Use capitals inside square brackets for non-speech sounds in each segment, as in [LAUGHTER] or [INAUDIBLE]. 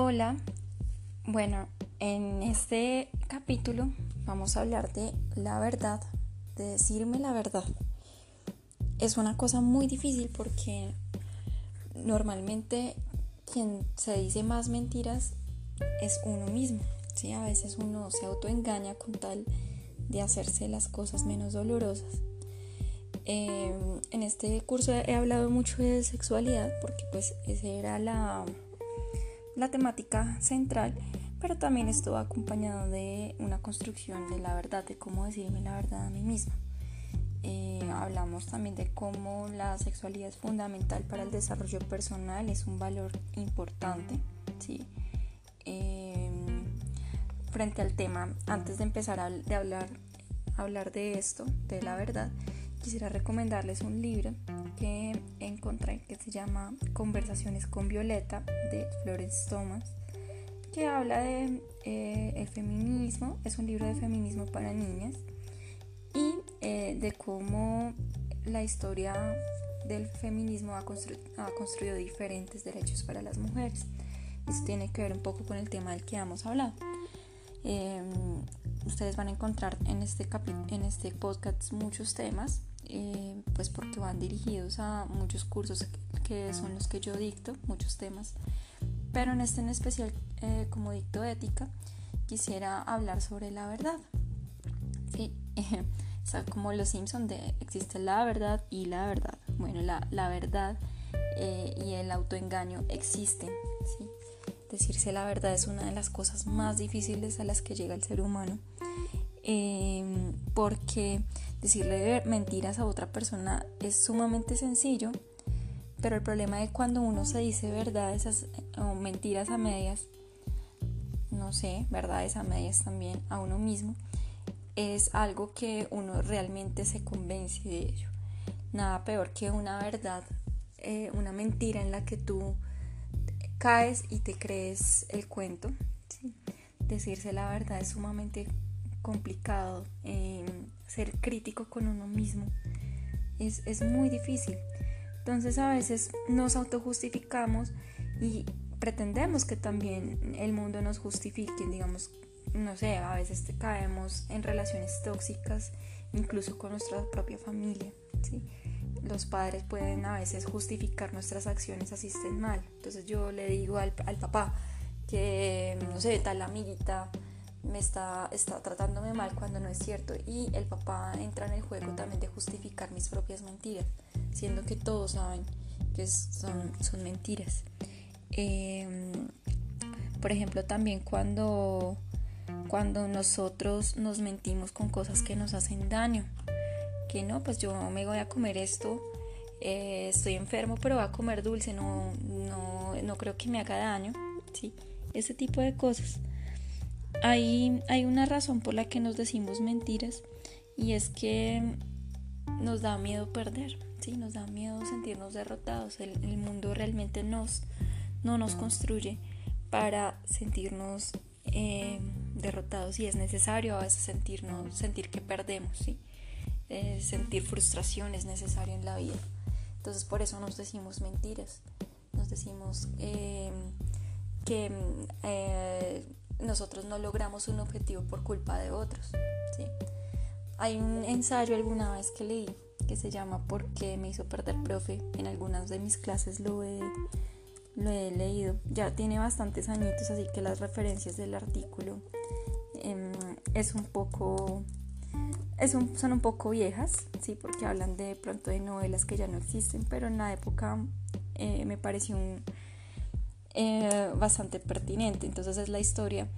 Hola, bueno, en este capítulo vamos a hablar de la verdad, de decirme la verdad. Es una cosa muy difícil porque normalmente quien se dice más mentiras es uno mismo. ¿sí? A veces uno se autoengaña con tal de hacerse las cosas menos dolorosas. Em, en este curso he hablado mucho de sexualidad porque pues esa era la, la temática central, pero también estuvo acompañado de una construcción de la verdad, de cómo decirme la verdad a mí misma. Eh, hablamos también de cómo la sexualidad es fundamental para el desarrollo personal, es un valor importante. ¿sí? Em, frente al tema, antes de empezar a de hablar, hablar de esto, de la verdad, quisiera recomendarles un libro que encontré que se llama Conversaciones con Violeta de Florence Thomas, que habla de eh, el feminismo, es un libro de feminismo para niñas y eh, de cómo la historia del feminismo ha, construido diferentes derechos para las mujeres. Eso tiene que ver un poco con el tema del que hemos hablado. Em, ustedes van a encontrar en este, en este podcast muchos temas eh, pues porque van dirigidos a muchos cursos que son los que yo dicto, muchos temas. Pero en este en especial, eh, como dicto ética, quisiera hablar sobre la verdad. Sí, [LAUGHS] como los Simpson de existe la verdad y la verdad. Bueno, la, la verdad eh, y el autoengaño existen. ¿sí? Decirse la verdad es una de las cosas más difíciles a las que llega el ser humano. porque Decirle mentiras a otra persona es sumamente sencillo, pero el problema de cuando uno se dice verdades o mentiras a medias, no sé, verdades a medias también a uno mismo, es algo que uno realmente se convence de ello. Nada peor que una verdad, eh, una mentira en la que tú caes y te crees el cuento. Decirse la verdad es sumamente complicado. Eh, ser crítico con uno mismo es, es muy difícil. Entonces a veces nos autojustificamos y pretendemos que también el mundo nos justifique, digamos, no sé, a veces caemos en relaciones tóxicas, incluso con nuestra propia familia, ¿sí? Los padres pueden a veces justificar nuestras acciones así estén mal. Entonces yo le digo al, al papá que, no sé, tal amiguita me está, está tratándome mal cuando no es cierto. Y el papá entra en el juego también de justificar mis propias mentiras, siendo que todos saben que son, son mentiras. Em, por ejemplo, también cuando, cuando nosotros nos mentimos con cosas que nos hacen daño, que no, pues yo me voy a comer esto, eh, estoy enfermo, pero voy a comer dulce, no, no, no creo que me haga daño, ¿sí? Ese tipo de cosas. Hay, hay una razón por la que nos decimos mentiras y es que nos da miedo perder, ¿sí? nos da miedo sentirnos derrotados. El, mundo realmente nos, no nos construye para sentirnos eh, derrotados y es necesario a veces sentirnos, sentir que perdemos, ¿sí? Eh, sentir frustración es necesario en la vida. Entonces por eso nos decimos mentiras, nos decimos eh, que nosotros no logramos un objetivo por culpa de otros. Hay un ensayo alguna vez que leí que se llama ¿Por qué me hizo perder profe? En algunas de mis clases lo he, lo he leído. Ya tiene bastantes añitos, así que las referencias del artículo em, es un poco... Es son un poco viejas, sí, porque hablan de pronto de novelas que ya no existen, pero en la época eh, me pareció un, eh, bastante pertinente. Entonces es la historia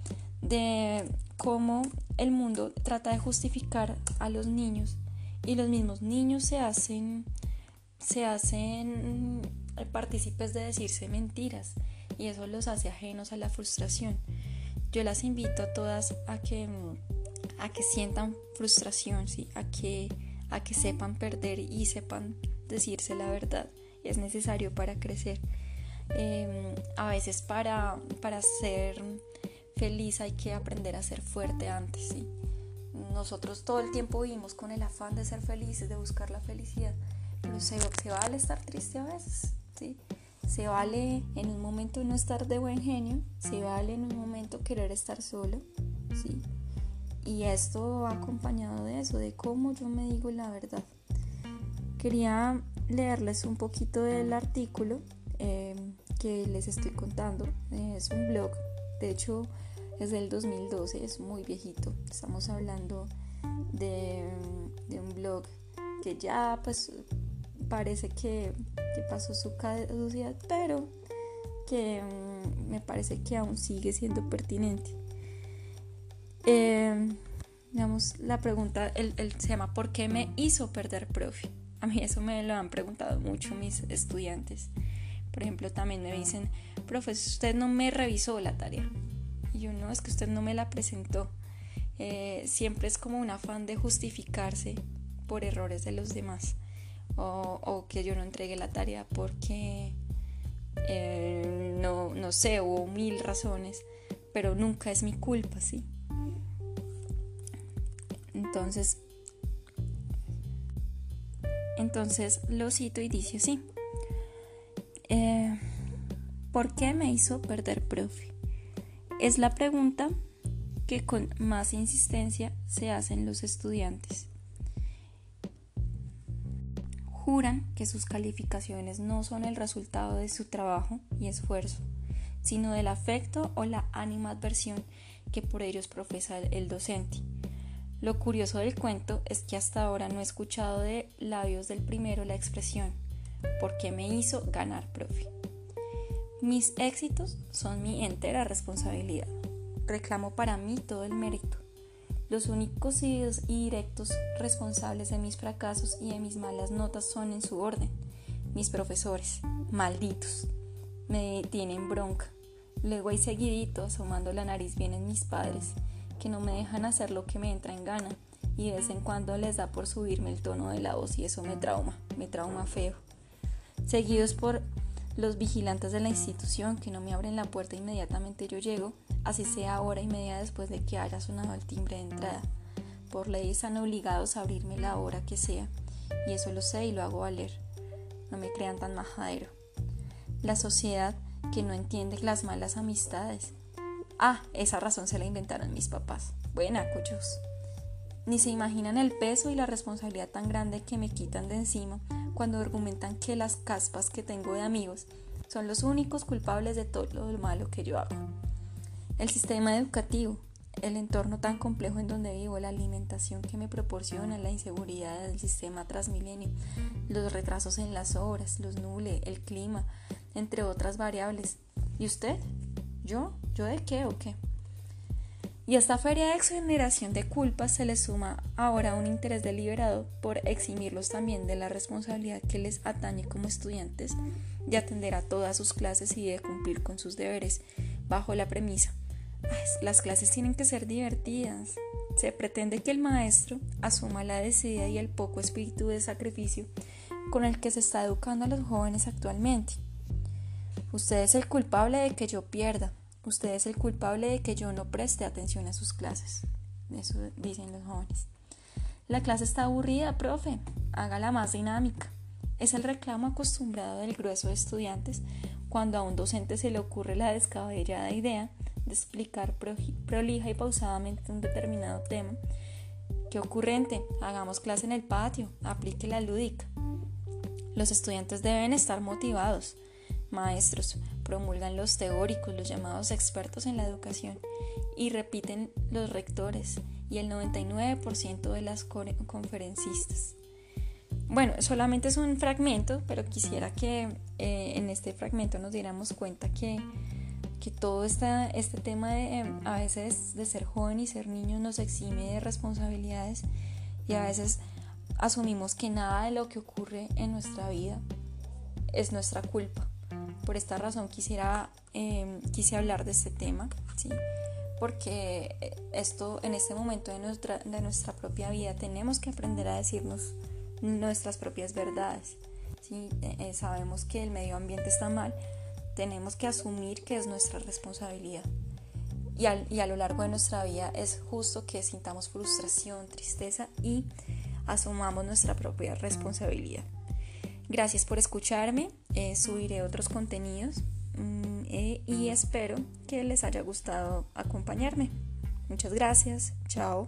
de cómo el mundo trata de justificar a los niños y los mismos niños se hacen se hacen partícipes de decirse mentiras y eso los hace ajenos a la frustración. Yo las invito a todas a que a que sientan frustración, ¿sí? a que a que sepan perder y sepan decirse la verdad. Es necesario para crecer. Em, a veces para, para ser feliz hay que aprender a ser fuerte antes, ¿sí? Nosotros todo el tiempo vivimos con el afán de ser felices, de buscar la felicidad, pero se, vale estar triste a veces, ¿sí? Se vale en un momento no estar de buen genio, se vale en un momento querer estar solo, ¿sí? Y esto va acompañado de eso, de cómo yo me digo la verdad. Quería leerles un poquito del artículo eh, que les estoy contando. es un blog, de hecho es del 2012, es muy viejito. Estamos hablando de, un blog que ya pues parece que, pasó su caducidad, pero que mm, me parece que aún sigue siendo pertinente. Eh, digamos, la pregunta, el, se llama ¿por qué me hizo perder profe? A mí eso me lo han preguntado mucho mis estudiantes. Por ejemplo, también me dicen, profe, usted no me revisó la tarea. Y yo no, es que usted no me la presentó. Eh, siempre es como un afán de justificarse por errores de los demás. O, que yo no entregué la tarea porque, eh, no, no sé, hubo mil razones, pero nunca es mi culpa, ¿sí? Entonces, entonces lo cito y dice así. Eh, ¿Por qué me hizo perder profe? Es la pregunta que con más insistencia se hacen los estudiantes. Juran que sus calificaciones no son el resultado de su trabajo y esfuerzo, sino del afecto o la animadversión que por ellos profesa el docente. Lo curioso del cuento es que hasta ahora no he escuchado de labios del primero la expresión ¿por qué me hizo ganar, profe? Mis éxitos son mi entera responsabilidad. Reclamo para mí todo el mérito. Los únicos y directos responsables de mis fracasos y de mis malas notas son en su orden. Mis profesores, malditos, me tienen bronca. Luego hay seguidito, asomando la nariz vienen mis padres, que no me dejan hacer lo que me entra en gana y de vez en cuando les da por subirme el tono de la voz y eso me trauma, me trauma feo. Seguidos por los vigilantes de la institución que no me abren la puerta inmediatamente yo llego, así sea hora y media después de que haya sonado el timbre de entrada. Por ley están obligados a abrirme la hora que sea, y eso lo sé y lo hago valer. No me crean tan majadero. La sociedad que no entiende las malas amistades. Ah, esa razón se la inventaron mis papás. Buena, cuchos. Ni se imaginan el peso y la responsabilidad tan grande que me quitan de encima cuando argumentan que las caspas que tengo de amigos son los únicos culpables de todo lo malo que yo hago. El sistema educativo, el entorno tan complejo en donde vivo, la alimentación que me proporciona, la inseguridad del sistema transmilenio, los retrasos en las obras, los nubles, el clima, entre otras variables. ¿Y usted? ¿Yo? ¿Yo de qué o qué? Y a esta feria de exoneración de culpas se le suma ahora un interés deliberado por eximirlos también de la responsabilidad que les atañe como estudiantes de atender a todas sus clases y de cumplir con sus deberes, bajo la premisa, las clases tienen que ser divertidas. Se pretende que el maestro asuma la decidida y el poco espíritu de sacrificio con el que se está educando a los jóvenes actualmente. Usted es el culpable de que yo pierda, Usted es el culpable de que yo no preste atención a sus clases. Eso dicen los jóvenes. La clase está aburrida, profe. Hágala más dinámica. Es el reclamo acostumbrado del grueso de estudiantes cuando a un docente se le ocurre la descabellada idea de explicar prolija y pausadamente un determinado tema. Qué ocurrente, hagamos clase en el patio, aplique la lúdica. Los estudiantes deben estar motivados. Maestros, promulgan los teóricos, los llamados expertos en la educación, y repiten los rectores y el 99% de las conferencistas. Bueno, solamente es un fragmento, pero quisiera que eh, en este fragmento nos diéramos cuenta que, que todo esta, este tema de, em, a veces de ser joven y ser niño nos exime de responsabilidades y a veces asumimos que nada de lo que ocurre en nuestra vida es nuestra culpa por esta razón quisiera quise hablar de este tema, ¿sí? porque eh, esto en este momento de nuestra, de nuestra propia vida tenemos que aprender a decirnos nuestras propias verdades. ¿sí? Eh, eh, sabemos que el medio ambiente está mal, tenemos que asumir que es nuestra responsabilidad. Y a lo largo de nuestra vida es justo que sintamos frustración, tristeza y asumamos nuestra propia responsabilidad. Gracias por escucharme eh, subiré otros contenidos mm, eh, y espero que les haya gustado acompañarme. Muchas gracias, chao.